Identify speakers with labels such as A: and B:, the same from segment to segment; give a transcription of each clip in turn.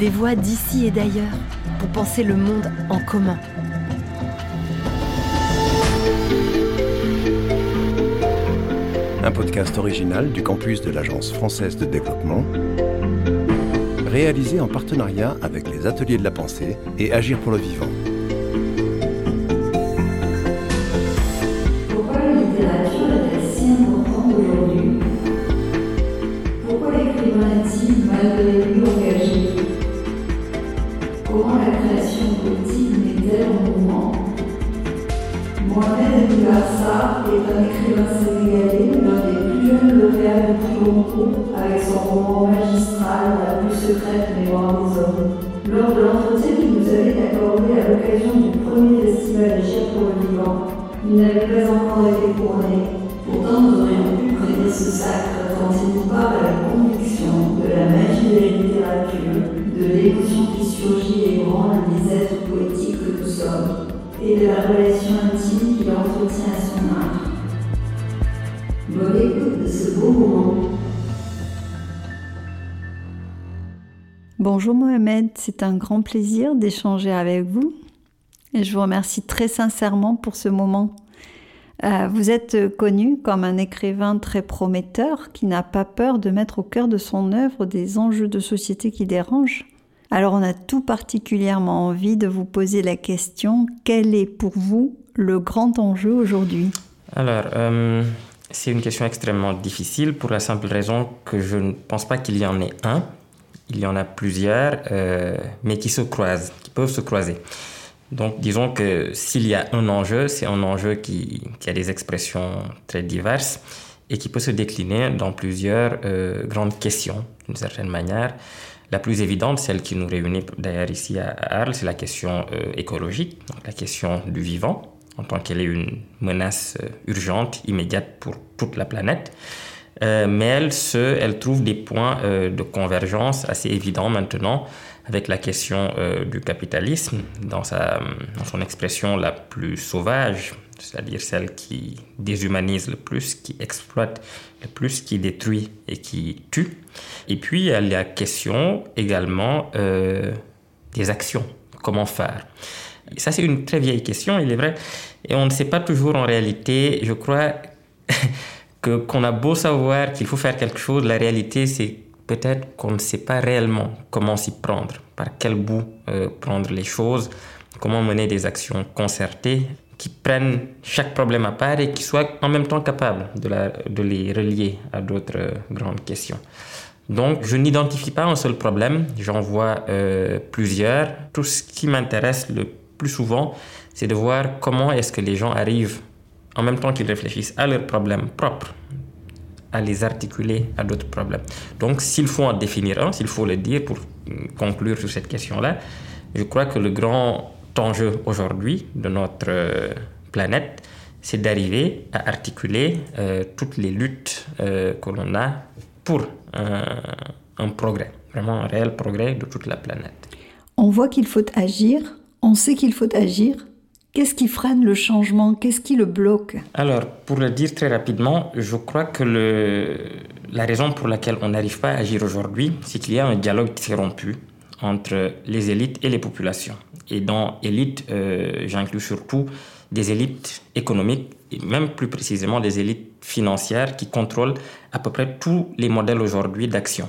A: des voix d'ici et d'ailleurs pour penser le monde en commun.
B: Un podcast original du campus de l'Agence française de développement, réalisé en partenariat avec les Ateliers de la Pensée et Agir pour le Vivant.
C: Des. Lors de l'entretien qu'il nous avait accordé à l'occasion du premier festival Agir pour le vivant, il n'avait pas encore été couronné. Pourtant, nous aurions pu prêter ce sacre quand il nous parle de la conviction, de la magie de la littérature, de l'émotion qui surgit et ébranle les êtres poétiques que nous sommes, et de la relation intime qu'il entretient à son art. Bonne écoute de ce beau moment.
D: Bonjour Mohamed, c'est un grand plaisir d'échanger avec vous et je vous remercie très sincèrement pour ce moment. Euh, vous êtes connu comme un écrivain très prometteur qui n'a pas peur de mettre au cœur de son œuvre des enjeux de société qui dérangent. Alors on a tout particulièrement envie de vous poser la question, quel est pour vous le grand enjeu aujourd'hui?
E: Alors, euh, c'est une question extrêmement difficile pour la simple raison que je ne pense pas qu'il y en ait un. Il y en a plusieurs, euh, mais qui se croisent, qui peuvent se croiser. Donc, disons que s'il y a un enjeu, c'est un enjeu qui, a des expressions très diverses et qui peut se décliner dans plusieurs euh, grandes questions, d'une certaine manière. La plus évidente, celle qui nous réunit d'ailleurs ici à Arles, c'est la question euh, écologique, donc la question du vivant, en tant qu'elle est une menace urgente, immédiate pour toute la planète. Euh, mais elle, se, elle trouve des points euh, de convergence assez évidents maintenant avec la question euh, du capitalisme dans, sa, dans son expression la plus sauvage, c'est-à-dire celle qui déshumanise le plus, qui exploite le plus, qui détruit et qui tue. Et puis, il y a la question également des actions. Comment faire? Ça, c'est une très vieille question, il est vrai. Et on ne sait pas toujours en réalité, je crois, que qu'on a beau savoir qu'il faut faire quelque chose, la réalité, c'est peut-être qu'on ne sait pas réellement comment s'y prendre, par quel bout euh, prendre les choses, comment mener des actions concertées qui prennent chaque problème à part et qui soient en même temps capables de, la, de les relier à d'autres euh, grandes questions. Donc, je n'identifie pas un seul problème, j'en vois euh, plusieurs. Tout ce qui m'intéresse le plus souvent, c'est de voir comment est-ce que les gens arrivent, en même temps qu'ils réfléchissent à leurs problèmes propres, à les articuler à d'autres problèmes. Donc, s'il faut en définir un, s'il faut le dire pour conclure sur cette question-là, je crois que le grand enjeu aujourd'hui de notre euh, planète, c'est d'arriver à articuler euh, toutes les luttes euh, que l'on a pour un, progrès, vraiment un réel progrès de toute la planète.
D: On voit qu'il faut agir, on sait qu'il faut agir. Qu'est-ce qui freine le changement? Qu'est-ce qui le bloque?
E: Alors, pour le dire très rapidement, je crois que la raison pour laquelle on n'arrive pas à agir aujourd'hui, c'est qu'il y a un dialogue s'est rompu entre les élites et les populations. Et dans élite, euh, j'inclus surtout des élites économiques, et même plus précisément des élites financières qui contrôlent à peu près tous les modèles aujourd'hui d'action.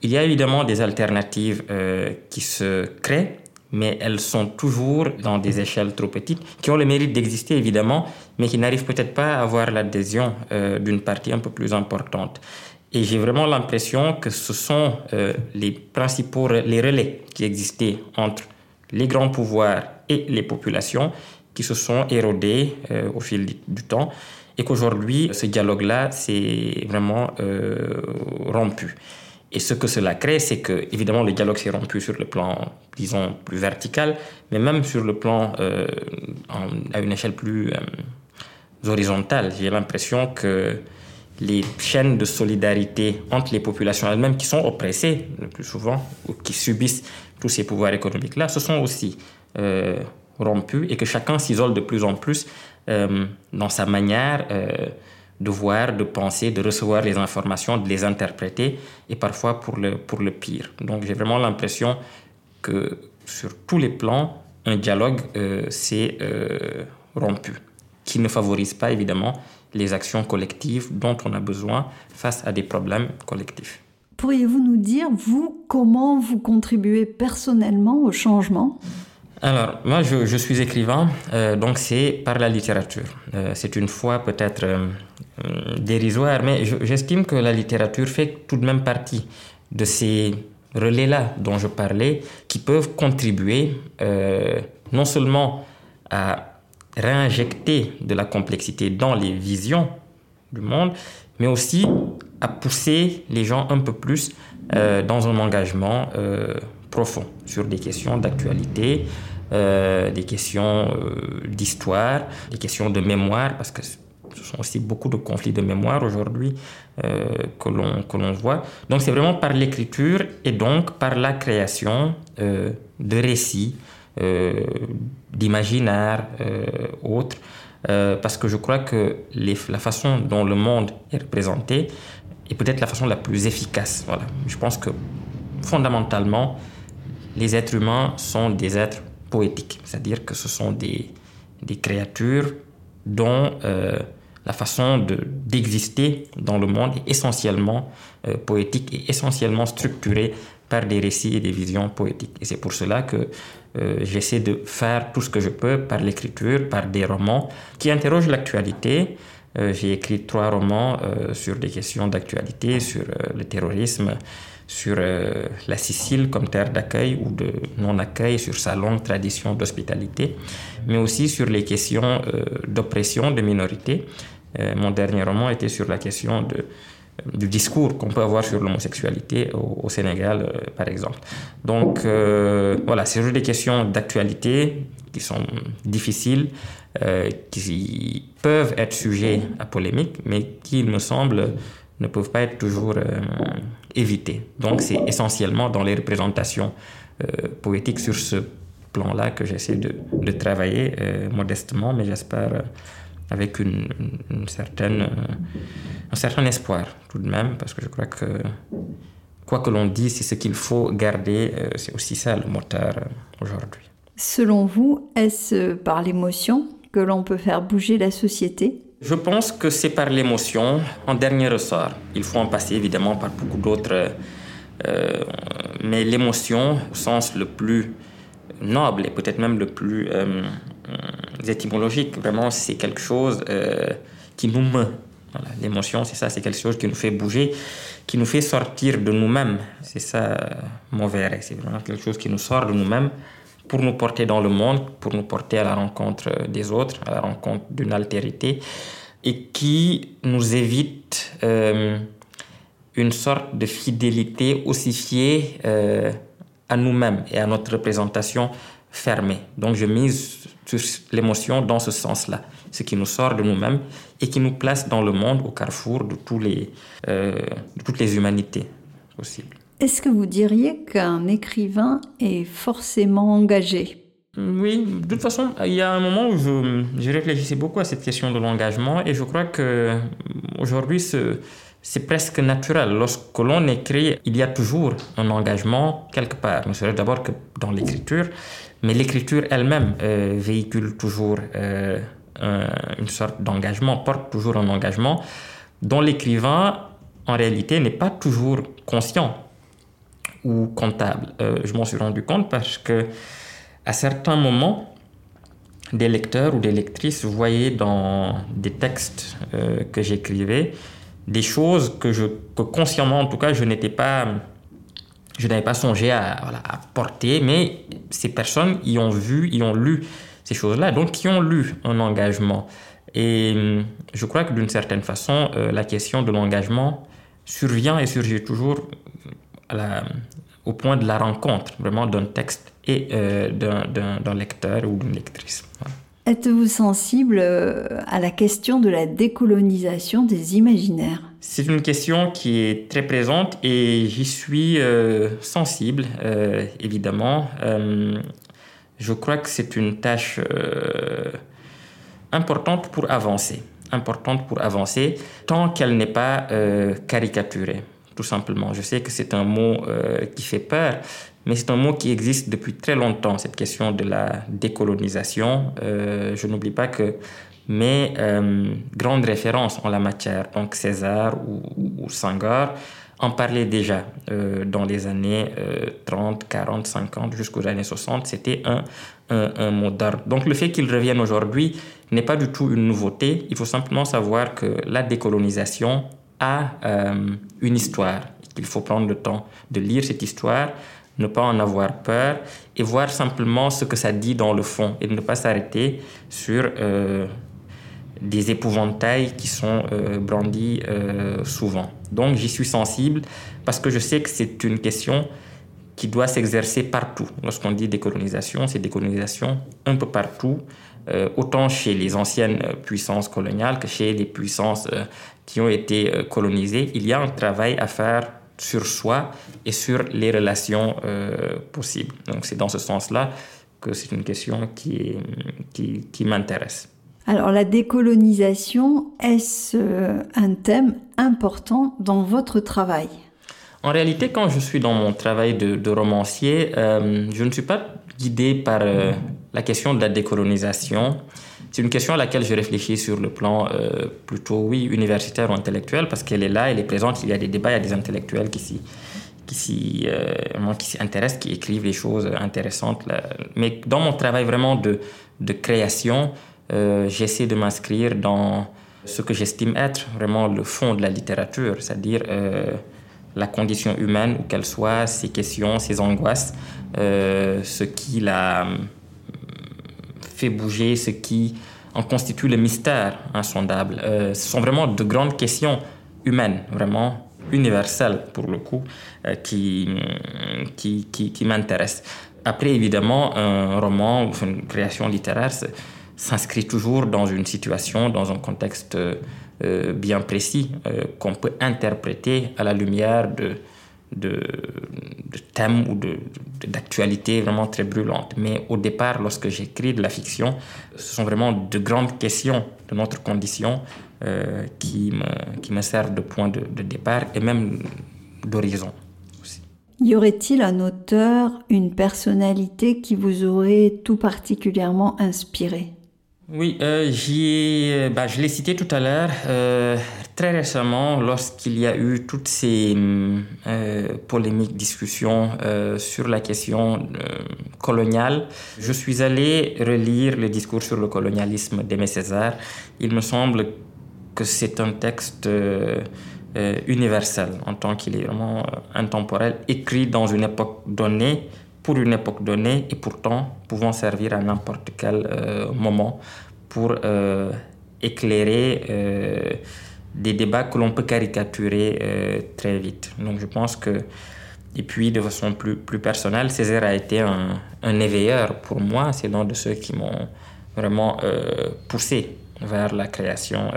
E: Il y a évidemment des alternatives euh, qui se créent, mais elles sont toujours dans des échelles trop petites, qui ont le mérite d'exister évidemment, mais qui n'arrivent peut-être pas à avoir l'adhésion euh, d'une partie un peu plus importante. Et j'ai vraiment l'impression que ce sont euh, les principaux les relais qui existaient entre les grands pouvoirs et les populations qui se sont érodés euh, au fil du temps et qu'aujourd'hui, ce dialogue-là s'est vraiment rompu. Et ce que cela crée, c'est que, évidemment, le dialogue s'est rompu sur le plan, disons, plus vertical, mais même sur le plan euh, à une échelle plus euh, horizontale. J'ai l'impression que les chaînes de solidarité entre les populations elles-mêmes qui sont oppressées le plus souvent, ou qui subissent tous ces pouvoirs économiques-là, se sont aussi euh, rompus et que chacun s'isole de plus en plus euh, dans sa manière de voir, de penser, de recevoir les informations, de les interpréter et parfois pour le, pour le pire. Donc j'ai vraiment l'impression que sur tous les plans, un dialogue s'est rompu, qui ne favorise pas évidemment les actions collectives dont on a besoin face à des problèmes collectifs.
D: Pourriez-vous nous dire, vous, comment vous contribuez personnellement au changement?
E: Alors, moi, je, suis écrivain, euh, donc c'est par la littérature. Euh, c'est une fois peut-être euh, dérisoire, mais j'estime que la littérature fait tout de même partie de ces relais-là dont je parlais, qui peuvent contribuer non seulement à réinjecter de la complexité dans les visions du monde, mais aussi à pousser les gens un peu plus euh, dans un engagement euh, profond sur des questions d'actualité, euh, des questions d'histoire, des questions de mémoire, parce que ce sont aussi beaucoup de conflits de mémoire aujourd'hui que l'on voit. Donc c'est vraiment par l'écriture et donc par la création de récits, d'imaginaires autres, parce que je crois que la façon dont le monde est représenté et peut-être la façon la plus efficace. Voilà. Je pense que fondamentalement, les êtres humains sont des êtres poétiques, c'est-à-dire que ce sont des, des créatures dont euh, la façon d'exister dans le monde est essentiellement euh, poétique et essentiellement structurée par des récits et des visions poétiques. Et c'est pour cela que euh, j'essaie de faire tout ce que je peux par l'écriture, par des romans qui interrogent l'actualité, euh, j'ai écrit trois romans sur des questions d'actualité, sur le terrorisme, sur la Sicile comme terre d'accueil ou de non-accueil, sur sa longue tradition d'hospitalité, mais aussi sur les questions d'oppression des minorités. Mon dernier roman était sur la question de, du discours qu'on peut avoir sur l'homosexualité au, Sénégal, par exemple. Donc voilà, c'est des questions d'actualité qui sont difficiles, euh, qui peuvent être sujets à polémique, mais qui, il me semble, ne peuvent pas être toujours euh, évités. Donc c'est essentiellement dans les représentations euh, poétiques sur ce plan-là que j'essaie de, travailler modestement, mais j'espère avec une, une certaine, un certain espoir tout de même, parce que je crois que quoi que l'on dise, c'est ce qu'il faut garder, c'est aussi ça le moteur aujourd'hui.
D: Selon vous, est-ce par l'émotion que l'on peut faire bouger la société?
E: Je pense que c'est par l'émotion en dernier ressort. Il faut en passer évidemment par beaucoup d'autres, euh, mais l'émotion au sens le plus noble et peut-être même le plus euh, étymologique, vraiment c'est quelque chose euh, qui nous meut. L'émotion, c'est ça, c'est quelque chose qui nous fait bouger, qui nous fait sortir de nous-mêmes. C'est ça mon verre, c'est vraiment quelque chose qui nous sort de nous-mêmes pour nous porter dans le monde, pour nous porter à la rencontre des autres, à la rencontre d'une altérité, et qui nous évite euh, une sorte de fidélité ossifiée euh, à nous-mêmes et à notre représentation fermée. Donc je mise sur l'émotion dans ce sens-là, ce qui nous sort de nous-mêmes et qui nous place dans le monde au carrefour de, tous les, euh, de toutes les humanités possibles.
D: Est-ce que vous diriez qu'un écrivain est forcément engagé?
E: Oui, de toute façon, il y a un moment où je, réfléchissais beaucoup à cette question de l'engagement et je crois que aujourd'hui, c'est presque naturel. Lorsque l'on écrit, il y a toujours un engagement quelque part, ne serait d'abord que dans l'écriture, mais l'écriture elle-même euh, véhicule toujours euh, une sorte d'engagement, porte toujours un engagement dont l'écrivain, en réalité, n'est pas toujours conscient ou comptable. Euh, je m'en suis rendu compte parce que à certains moments, des lecteurs ou des lectrices voyaient dans des textes que j'écrivais des choses que, je, que consciemment, en tout cas, je n'étais pas, je n'avais pas songé à, porter, mais ces personnes y ont vu, y ont lu ces choses-là, donc qui ont lu un engagement. Et hum, je crois que d'une certaine façon, euh, la question de l'engagement survient et surgit toujours au point de la rencontre vraiment d'un texte et euh, d'un lecteur ou d'une lectrice.
D: Êtes-vous sensible euh, à la question de la décolonisation des imaginaires?
E: C'est une question qui est très présente et j'y suis euh, sensible, évidemment. je crois que c'est une tâche importante pour avancer, importante pour avancer, tant qu'elle n'est pas caricaturée tout simplement. Je sais que c'est un mot euh, qui fait peur, mais c'est un mot qui existe depuis très longtemps, cette question de la décolonisation. Euh, je n'oublie pas que mes euh, grandes références en la matière, donc César ou, ou Senghor, en parlaient déjà dans les années 30, 40, 50, jusqu'aux années 60. C'était un, un, mot d'ordre. Donc le fait qu'il revienne aujourd'hui n'est pas du tout une nouveauté. Il faut simplement savoir que la décolonisation a euh, une histoire. Il faut prendre le temps de lire cette histoire, ne pas en avoir peur et voir simplement ce que ça dit dans le fond et ne pas s'arrêter sur euh, des épouvantails qui sont euh, brandis souvent. Donc j'y suis sensible parce que je sais que c'est une question qui doit s'exercer partout. Lorsqu'on dit décolonisation, c'est décolonisation un peu partout, autant chez les anciennes puissances coloniales que chez les puissances qui ont été euh, colonisés, il y a un travail à faire sur soi et sur les relations euh, possibles. Donc c'est dans ce sens-là que c'est une question qui, qui, qui m'intéresse.
D: Alors la décolonisation, est-ce euh, un thème important dans votre travail?
E: En réalité, quand je suis dans mon travail de, de romancier, je ne suis pas guidé par la question de la décolonisation. C'est une question à laquelle je réfléchis sur le plan euh, plutôt, oui, universitaire ou intellectuel, parce qu'elle est là, elle est présente, il y a des débats, il y a des intellectuels qui s'y, qui s'y, euh, intéressent, qui écrivent des choses intéressantes. Mais dans mon travail vraiment de, de création, euh, j'essaie de m'inscrire dans ce que j'estime être vraiment le fond de la littérature, c'est-à-dire la condition humaine, où qu'elle soit, ses questions, ses angoisses, ce qui la fait bouger, ce qui en constitue le mystère insondable. Euh, ce sont vraiment de grandes questions humaines, vraiment universelles pour le coup, euh, qui, qui, qui, qui m'intéressent. Après, évidemment, un roman ou une création littéraire s'inscrit toujours dans une situation, dans un contexte euh, bien précis, qu'on peut interpréter à la lumière de, de, thèmes ou d'actualités vraiment très brûlantes. Mais au départ, lorsque j'écris de la fiction, ce sont vraiment de grandes questions de notre condition euh, qui, me, qui me servent de point de, de départ et même d'horizon.
D: Y aurait-il un auteur, une personnalité qui vous aurait tout particulièrement inspiré?
E: Oui, euh, ai, bah, je l'ai cité tout à l'heure. Euh, très récemment, lorsqu'il y a eu toutes ces euh, polémiques, discussions euh, sur la question euh, coloniale, je suis allé relire le discours sur le colonialisme d'Aimé César. Il me semble que c'est un texte universel en tant qu'il est vraiment intemporel, écrit dans une époque donnée pour une époque donnée et pourtant pouvant servir à n'importe quel moment pour éclairer des débats que l'on peut caricaturer très vite. Donc je pense que, et puis de façon plus, plus personnelle, Césaire a été un, un éveilleur pour moi. C'est l'un de ceux qui m'ont vraiment poussé vers la création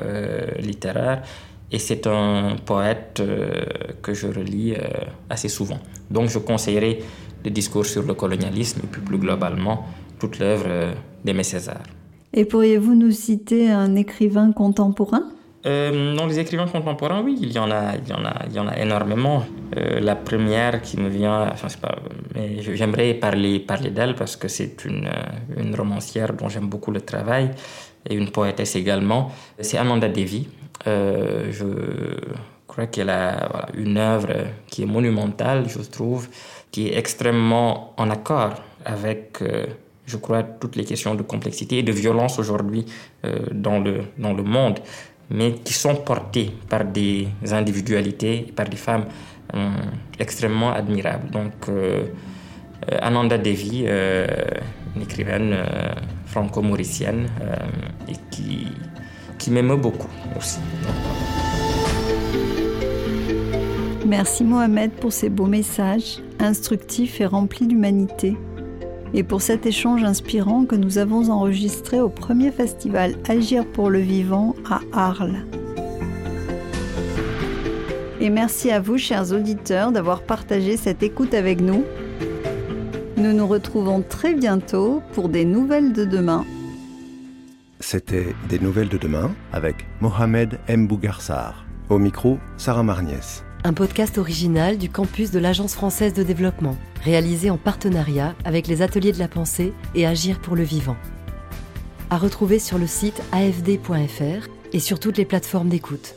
E: littéraire. Et c'est un poète que je relis assez souvent. Donc je conseillerais le discours sur le colonialisme et puis plus globalement toute l'œuvre euh, d'Aimé César.
D: Et pourriez-vous nous citer un écrivain contemporain?
E: Euh, dans les écrivains contemporains, oui, il y en a, il y en a, il y en a énormément. Euh, la première qui me vient, enfin, c'est pas, mais j'aimerais parler, parler d'elle parce que c'est une, euh, une romancière dont j'aime beaucoup le travail et une poétesse également. C'est Ananda Devi. Je crois qu'elle a une œuvre qui est monumentale, je trouve, qui est extrêmement en accord avec, je crois, toutes les questions de complexité et de violence aujourd'hui dans, le, dans le monde, mais qui sont portées par des individualités, par des femmes euh, extrêmement admirables. Donc, euh, euh, Ananda Devi, une écrivaine franco-mauricienne, et qui, qui m'aime beaucoup aussi.
D: Merci Mohamed pour ces beaux messages, instructifs et remplis d'humanité, et pour cet échange inspirant que nous avons enregistré au premier festival Agir pour le vivant à Arles. Et merci à vous, chers auditeurs, d'avoir partagé cette écoute avec nous. Nous nous retrouvons très bientôt pour des nouvelles de demain.
B: C'était Des nouvelles de demain avec Mohamed M. Bougarsar. Au micro, Sarah Marniès.
A: Un podcast original du campus de l'Agence française de développement, réalisé en partenariat avec les Ateliers de la Pensée et Agir pour le Vivant. À retrouver sur le site afd.fr et sur toutes les plateformes d'écoute.